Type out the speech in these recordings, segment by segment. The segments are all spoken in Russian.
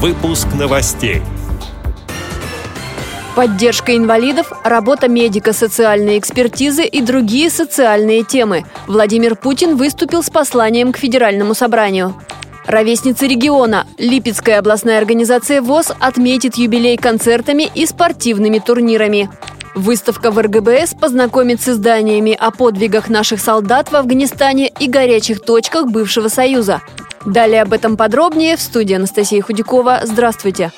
Выпуск новостей. Поддержка инвалидов, работа медика, социальные экспертизы и другие социальные темы. Владимир Путин выступил с посланием к Федеральному собранию. Ровесницы региона. Липецкая областная организация ВОЗ отметит юбилей концертами и спортивными турнирами. Выставка в РГБС познакомит с изданиями о подвигах наших солдат в Афганистане и горячих точках бывшего Союза. Далее об этом подробнее в студии Анастасия Худякова. Здравствуйте!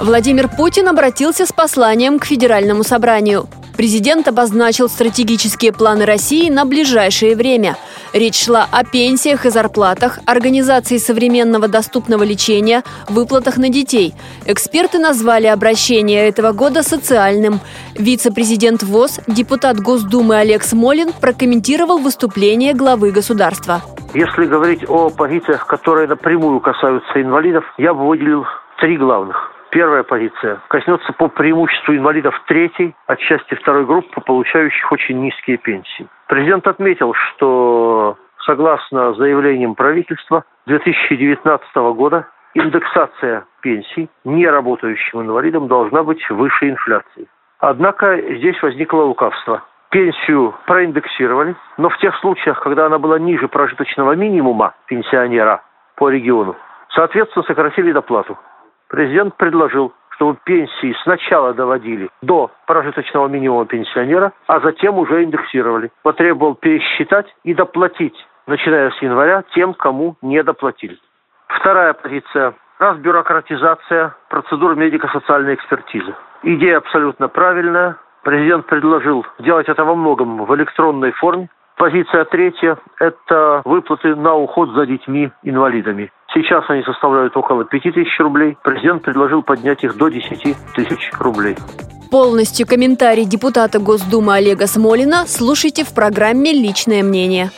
Владимир Путин обратился с посланием к Федеральному собранию. Президент обозначил стратегические планы России на ближайшее время. Речь шла о пенсиях и зарплатах, организации современного доступного лечения, выплатах на детей. Эксперты назвали обращение этого года социальным. Вице-президент ВОЗ, депутат Госдумы Олег Смолин прокомментировал выступление главы государства. Если говорить о позициях, которые напрямую касаются инвалидов, я бы выделил три главных. Первая позиция коснется по преимуществу инвалидов третьей, отчасти второй группы, получающих очень низкие пенсии. Президент отметил, что согласно заявлениям правительства 2019 года индексация пенсий неработающим инвалидам должна быть выше инфляции. Однако здесь возникло лукавство. Пенсию проиндексировали, но в тех случаях, когда она была ниже прожиточного минимума пенсионера по региону, соответственно, сократили доплату. Президент предложил, чтобы пенсии сначала доводили до прожиточного минимума пенсионера, а затем уже индексировали. Потребовал пересчитать и доплатить, начиная с января, тем, кому не доплатили. Вторая позиция – разбюрократизация процедур медико-социальной экспертизы. Идея абсолютно правильная. Президент предложил делать это во многом в электронной форме. Позиция третья – это выплаты на уход за детьми-инвалидами. Сейчас они составляют около 5 тысяч рублей. Президент предложил поднять их до 10 тысяч рублей. Полностью комментарий депутата Госдумы Олега Смолина слушайте в программе «Личное мнение».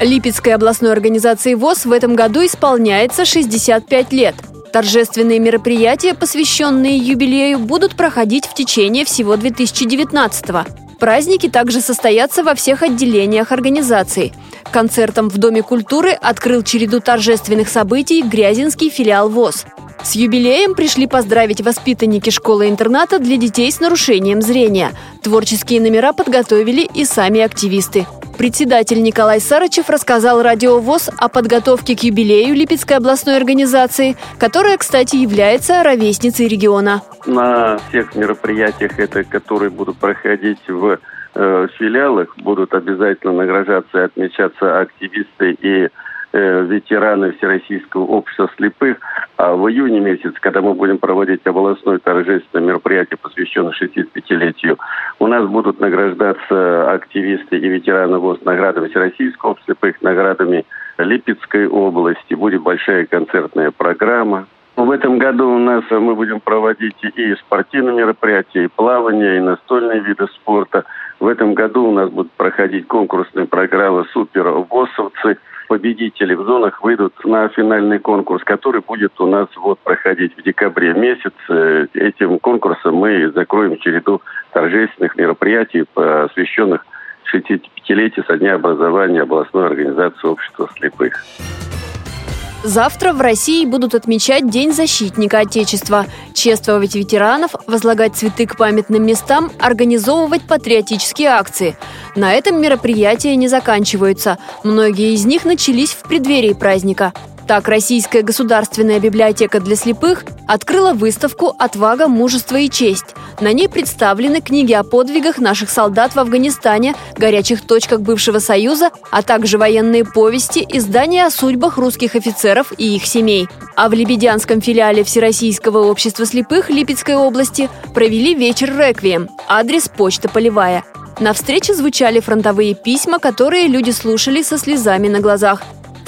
Липецкой областной организации ВОЗ в этом году исполняется 65 лет. Торжественные мероприятия, посвященные юбилею, будут проходить в течение всего 2019 -го. Праздники также состоятся во всех отделениях организации. Концертом в Доме культуры открыл череду торжественных событий Грязинский филиал ВОЗ. С юбилеем пришли поздравить воспитанники школы-интерната для детей с нарушением зрения. Творческие номера подготовили и сами активисты. Председатель Николай Сарычев рассказал Радио ВОЗ о подготовке к юбилею Липецкой областной организации, которая, кстати, является ровесницей региона. На всех мероприятиях, это, которые будут проходить в э, филиалах, будут обязательно награждаться и отмечаться активисты и ветераны Всероссийского общества слепых. А в июне месяц, когда мы будем проводить областное торжественное мероприятие, посвященное 65-летию, у нас будут награждаться активисты и ветераны ВОЗ наградами Всероссийского общества слепых, наградами Липецкой области. Будет большая концертная программа. В этом году у нас мы будем проводить и спортивные мероприятия, и плавание, и настольные виды спорта. В этом году у нас будут проходить конкурсные программы «Супер ВОСовцы», победители в зонах выйдут на финальный конкурс, который будет у нас вот проходить в декабре месяце. Этим конкурсом мы закроем череду торжественных мероприятий, посвященных 65-летию со дня образования областной организации общества слепых. Завтра в России будут отмечать День защитника Отечества, чествовать ветеранов, возлагать цветы к памятным местам, организовывать патриотические акции. На этом мероприятия не заканчиваются. Многие из них начались в преддверии праздника – так, Российская государственная библиотека для слепых открыла выставку «Отвага, мужество и честь». На ней представлены книги о подвигах наших солдат в Афганистане, горячих точках бывшего Союза, а также военные повести, издания о судьбах русских офицеров и их семей. А в Лебедянском филиале Всероссийского общества слепых Липецкой области провели вечер «Реквием». Адрес – почта полевая. На встрече звучали фронтовые письма, которые люди слушали со слезами на глазах.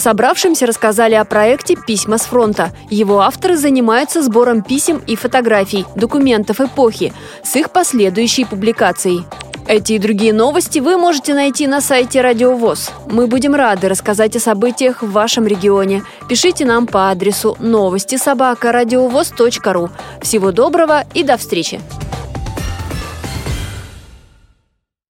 Собравшимся рассказали о проекте «Письма с фронта». Его авторы занимаются сбором писем и фотографий, документов эпохи с их последующей публикацией. Эти и другие новости вы можете найти на сайте Радио ВОЗ. Мы будем рады рассказать о событиях в вашем регионе. Пишите нам по адресу новости собака ру. Всего доброго и до встречи!